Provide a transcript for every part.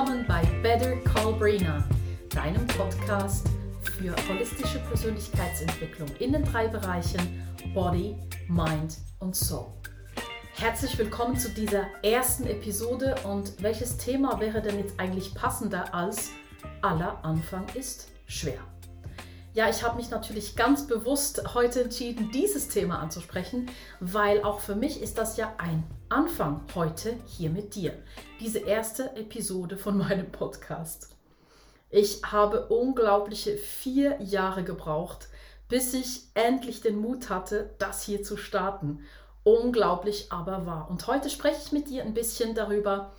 willkommen bei Better Call Brina, deinem Podcast für holistische Persönlichkeitsentwicklung in den drei Bereichen Body, Mind und Soul. Herzlich willkommen zu dieser ersten Episode und welches Thema wäre denn jetzt eigentlich passender als aller Anfang ist schwer? Ja, ich habe mich natürlich ganz bewusst heute entschieden, dieses Thema anzusprechen, weil auch für mich ist das ja ein Anfang heute hier mit dir. Diese erste Episode von meinem Podcast. Ich habe unglaubliche vier Jahre gebraucht, bis ich endlich den Mut hatte, das hier zu starten. Unglaublich aber wahr. Und heute spreche ich mit dir ein bisschen darüber,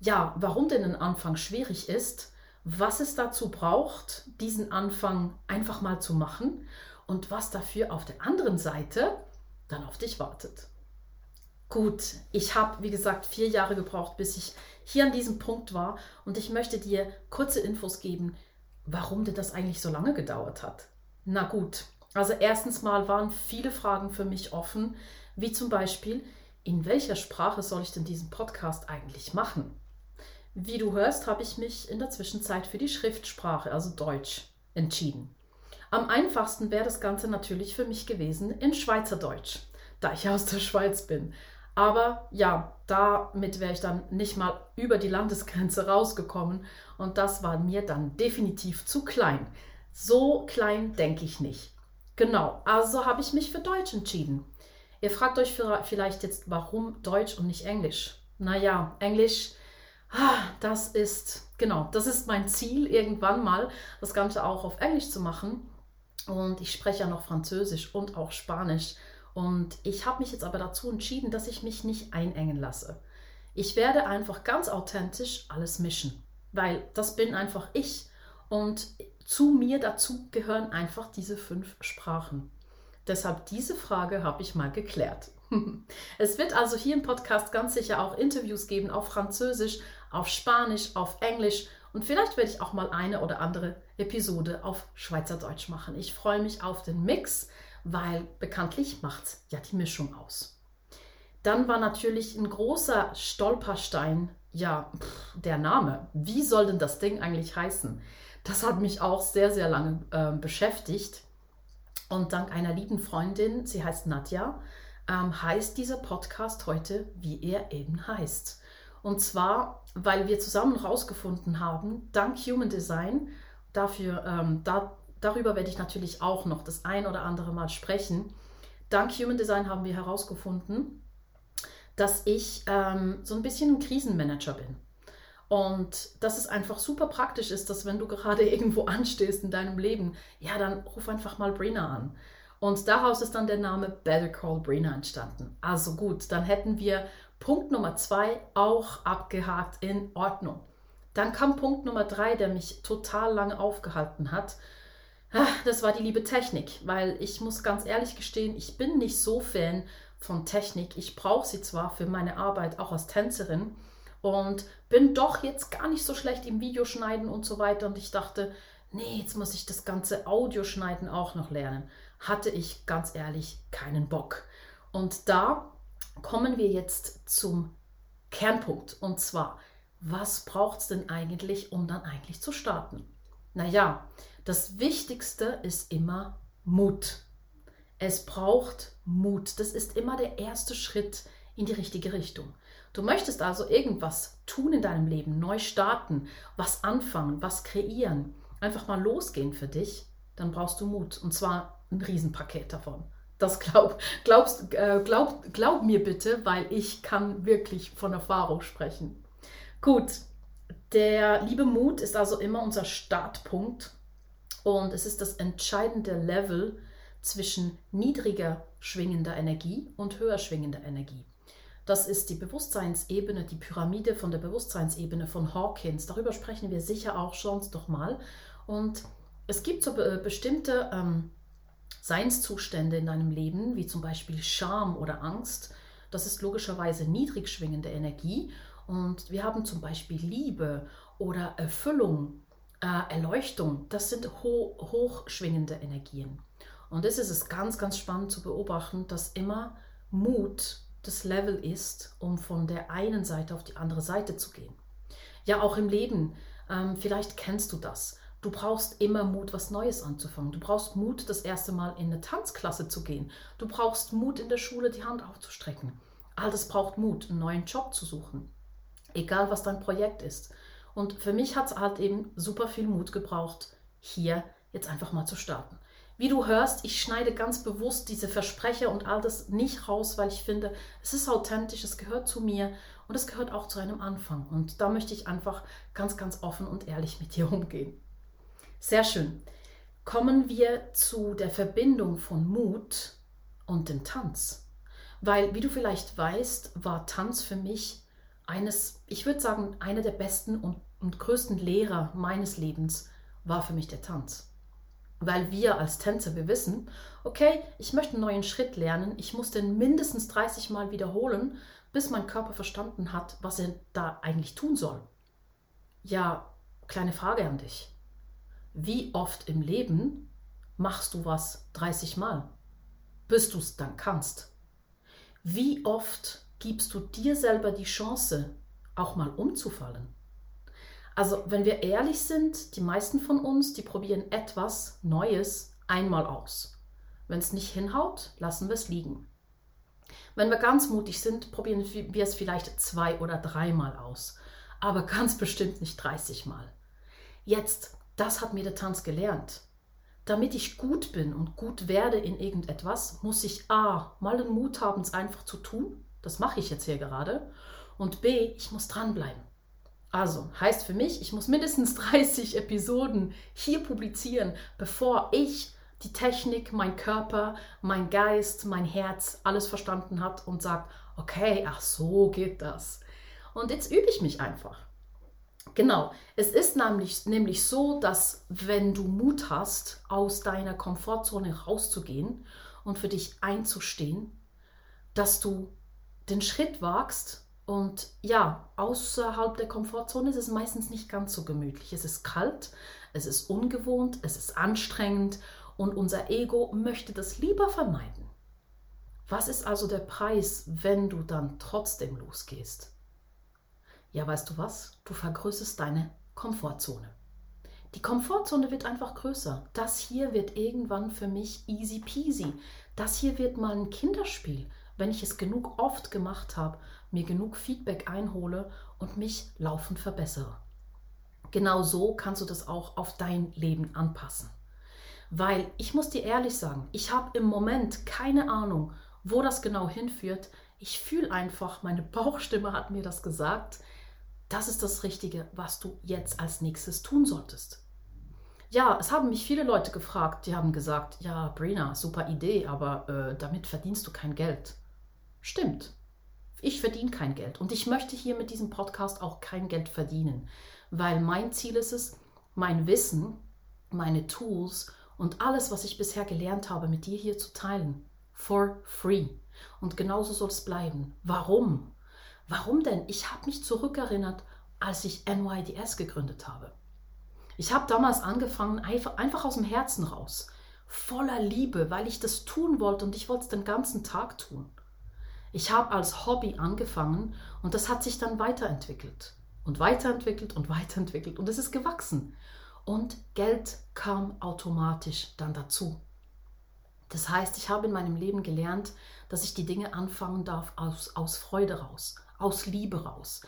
ja, warum denn ein Anfang schwierig ist was es dazu braucht, diesen Anfang einfach mal zu machen und was dafür auf der anderen Seite dann auf dich wartet. Gut, ich habe, wie gesagt, vier Jahre gebraucht, bis ich hier an diesem Punkt war und ich möchte dir kurze Infos geben, warum denn das eigentlich so lange gedauert hat. Na gut, also erstens mal waren viele Fragen für mich offen, wie zum Beispiel, in welcher Sprache soll ich denn diesen Podcast eigentlich machen? Wie du hörst, habe ich mich in der Zwischenzeit für die Schriftsprache, also Deutsch, entschieden. Am einfachsten wäre das Ganze natürlich für mich gewesen in Schweizerdeutsch, da ich aus der Schweiz bin. Aber ja, damit wäre ich dann nicht mal über die Landesgrenze rausgekommen und das war mir dann definitiv zu klein. So klein denke ich nicht. Genau, also habe ich mich für Deutsch entschieden. Ihr fragt euch vielleicht jetzt, warum Deutsch und nicht Englisch? Naja, Englisch Ah, das ist, genau, das ist mein Ziel, irgendwann mal das Ganze auch auf Englisch zu machen. Und ich spreche ja noch Französisch und auch Spanisch. Und ich habe mich jetzt aber dazu entschieden, dass ich mich nicht einengen lasse. Ich werde einfach ganz authentisch alles mischen, weil das bin einfach ich. Und zu mir dazu gehören einfach diese fünf Sprachen. Deshalb diese Frage habe ich mal geklärt. Es wird also hier im Podcast ganz sicher auch Interviews geben auf Französisch, auf Spanisch, auf Englisch und vielleicht werde ich auch mal eine oder andere Episode auf Schweizerdeutsch machen. Ich freue mich auf den Mix, weil bekanntlich macht es ja die Mischung aus. Dann war natürlich ein großer Stolperstein, ja, pff, der Name. Wie soll denn das Ding eigentlich heißen? Das hat mich auch sehr, sehr lange äh, beschäftigt. Und dank einer lieben Freundin, sie heißt Nadja, ähm, heißt dieser Podcast heute, wie er eben heißt. Und zwar, weil wir zusammen herausgefunden haben, dank Human Design, dafür, ähm, da, darüber werde ich natürlich auch noch das ein oder andere Mal sprechen. Dank Human Design haben wir herausgefunden, dass ich ähm, so ein bisschen ein Krisenmanager bin. Und dass es einfach super praktisch ist, dass wenn du gerade irgendwo anstehst in deinem Leben, ja, dann ruf einfach mal Brina an. Und daraus ist dann der Name Better Call Brina entstanden. Also gut, dann hätten wir Punkt Nummer zwei auch abgehakt in Ordnung. Dann kam Punkt Nummer drei, der mich total lange aufgehalten hat. Das war die liebe Technik, weil ich muss ganz ehrlich gestehen, ich bin nicht so Fan von Technik. Ich brauche sie zwar für meine Arbeit auch als Tänzerin und bin doch jetzt gar nicht so schlecht im Videoschneiden und so weiter. Und ich dachte, nee, jetzt muss ich das ganze Audioschneiden auch noch lernen. Hatte ich ganz ehrlich keinen Bock. Und da kommen wir jetzt zum Kernpunkt. Und zwar, was braucht es denn eigentlich, um dann eigentlich zu starten? Naja, das Wichtigste ist immer Mut. Es braucht Mut. Das ist immer der erste Schritt in die richtige Richtung. Du möchtest also irgendwas tun in deinem Leben, neu starten, was anfangen, was kreieren, einfach mal losgehen für dich, dann brauchst du Mut. Und zwar ein Riesenpaket davon. Das glaub, glaubst, äh, glaub, glaub mir bitte, weil ich kann wirklich von Erfahrung sprechen. Gut, der liebe Mut ist also immer unser Startpunkt und es ist das entscheidende Level zwischen niedriger schwingender Energie und höher schwingender Energie. Das ist die Bewusstseinsebene, die Pyramide von der Bewusstseinsebene von Hawkins. Darüber sprechen wir sicher auch sonst doch mal. Und es gibt so bestimmte ähm, Seinszustände in deinem Leben, wie zum Beispiel Scham oder Angst. Das ist logischerweise niedrig schwingende Energie. Und wir haben zum Beispiel Liebe oder Erfüllung, äh, Erleuchtung. Das sind ho hochschwingende Energien. Und das ist es ganz, ganz spannend zu beobachten, dass immer Mut das Level ist, um von der einen Seite auf die andere Seite zu gehen. Ja, auch im Leben. Ähm, vielleicht kennst du das Du brauchst immer Mut, was Neues anzufangen. Du brauchst Mut, das erste Mal in eine Tanzklasse zu gehen. Du brauchst Mut, in der Schule die Hand aufzustrecken. All das braucht Mut, einen neuen Job zu suchen. Egal, was dein Projekt ist. Und für mich hat es halt eben super viel Mut gebraucht, hier jetzt einfach mal zu starten. Wie du hörst, ich schneide ganz bewusst diese Versprecher und all das nicht raus, weil ich finde, es ist authentisch, es gehört zu mir und es gehört auch zu einem Anfang. Und da möchte ich einfach ganz, ganz offen und ehrlich mit dir umgehen. Sehr schön. Kommen wir zu der Verbindung von Mut und dem Tanz. Weil, wie du vielleicht weißt, war Tanz für mich eines, ich würde sagen, einer der besten und, und größten Lehrer meines Lebens war für mich der Tanz. Weil wir als Tänzer, wir wissen, okay, ich möchte einen neuen Schritt lernen, ich muss den mindestens 30 Mal wiederholen, bis mein Körper verstanden hat, was er da eigentlich tun soll. Ja, kleine Frage an dich. Wie oft im Leben machst du was 30 Mal, bis du es dann kannst? Wie oft gibst du dir selber die Chance, auch mal umzufallen? Also, wenn wir ehrlich sind, die meisten von uns, die probieren etwas Neues einmal aus. Wenn es nicht hinhaut, lassen wir es liegen. Wenn wir ganz mutig sind, probieren wir es vielleicht zwei oder dreimal aus, aber ganz bestimmt nicht 30 Mal. Jetzt, das hat mir der Tanz gelernt. Damit ich gut bin und gut werde in irgendetwas, muss ich A, mal den Mut haben, es einfach zu tun. Das mache ich jetzt hier gerade. Und B, ich muss dranbleiben. Also heißt für mich, ich muss mindestens 30 Episoden hier publizieren, bevor ich die Technik, mein Körper, mein Geist, mein Herz alles verstanden hat und sagt, okay, ach so geht das. Und jetzt übe ich mich einfach. Genau, es ist nämlich, nämlich so, dass wenn du Mut hast, aus deiner Komfortzone rauszugehen und für dich einzustehen, dass du den Schritt wagst und ja, außerhalb der Komfortzone ist es meistens nicht ganz so gemütlich. Es ist kalt, es ist ungewohnt, es ist anstrengend und unser Ego möchte das lieber vermeiden. Was ist also der Preis, wenn du dann trotzdem losgehst? Ja, weißt du was? Du vergrößerst deine Komfortzone. Die Komfortzone wird einfach größer. Das hier wird irgendwann für mich easy peasy. Das hier wird mal ein Kinderspiel, wenn ich es genug oft gemacht habe, mir genug Feedback einhole und mich laufend verbessere. Genau so kannst du das auch auf dein Leben anpassen. Weil ich muss dir ehrlich sagen, ich habe im Moment keine Ahnung, wo das genau hinführt. Ich fühle einfach, meine Bauchstimme hat mir das gesagt. Das ist das Richtige, was du jetzt als nächstes tun solltest. Ja, es haben mich viele Leute gefragt, die haben gesagt, ja, Brina, super Idee, aber äh, damit verdienst du kein Geld. Stimmt. Ich verdiene kein Geld und ich möchte hier mit diesem Podcast auch kein Geld verdienen, weil mein Ziel ist es, mein Wissen, meine Tools und alles, was ich bisher gelernt habe, mit dir hier zu teilen. For free. Und genauso soll es bleiben. Warum? Warum denn? Ich habe mich zurückerinnert, als ich NYDS gegründet habe. Ich habe damals angefangen, einfach, aus dem Herzen raus, voller Liebe, weil ich das tun wollte und ich wollte es den ganzen Tag tun. Ich habe als Hobby angefangen und das hat sich dann weiterentwickelt und weiterentwickelt und weiterentwickelt und es ist gewachsen und Geld kam automatisch dann dazu. Das heißt, ich habe in meinem Leben gelernt, dass ich die Dinge anfangen darf aus, aus Freude raus, aus Liebe raus,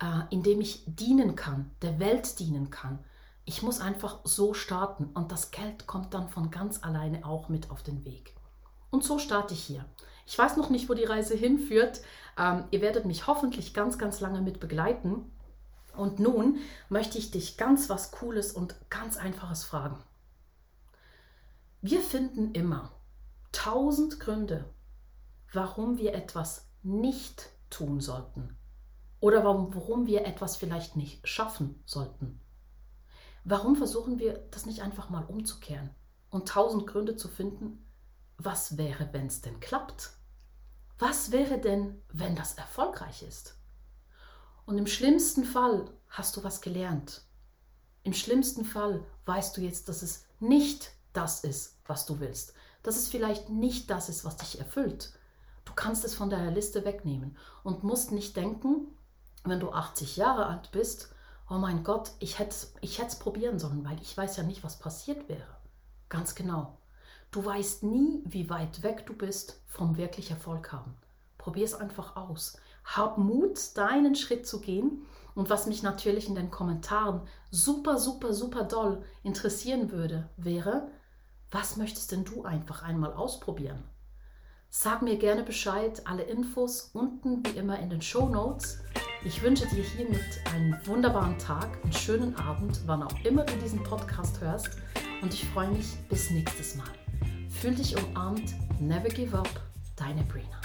äh, indem ich dienen kann, der Welt dienen kann. Ich muss einfach so starten und das Geld kommt dann von ganz alleine auch mit auf den Weg. Und so starte ich hier. Ich weiß noch nicht, wo die Reise hinführt. Ähm, ihr werdet mich hoffentlich ganz, ganz lange mit begleiten. Und nun möchte ich dich ganz was Cooles und ganz Einfaches fragen. Wir finden immer tausend Gründe, warum wir etwas nicht tun sollten oder warum, warum wir etwas vielleicht nicht schaffen sollten. Warum versuchen wir das nicht einfach mal umzukehren und tausend Gründe zu finden, was wäre, wenn es denn klappt? Was wäre denn, wenn das erfolgreich ist? Und im schlimmsten Fall hast du was gelernt. Im schlimmsten Fall weißt du jetzt, dass es nicht das ist, was du willst. Dass es vielleicht nicht das ist, was dich erfüllt. Du kannst es von deiner Liste wegnehmen und musst nicht denken, wenn du 80 Jahre alt bist, oh mein Gott, ich hätte ich es probieren sollen, weil ich weiß ja nicht, was passiert wäre. Ganz genau. Du weißt nie, wie weit weg du bist vom wirklich Erfolg haben. Probier es einfach aus. Hab Mut, deinen Schritt zu gehen. Und was mich natürlich in den Kommentaren super, super, super doll interessieren würde, wäre, was möchtest denn du einfach einmal ausprobieren? Sag mir gerne Bescheid, alle Infos unten wie immer in den Show Notes. Ich wünsche dir hiermit einen wunderbaren Tag, einen schönen Abend, wann auch immer du diesen Podcast hörst. Und ich freue mich bis nächstes Mal. Fühl dich umarmt, never give up, deine Brina.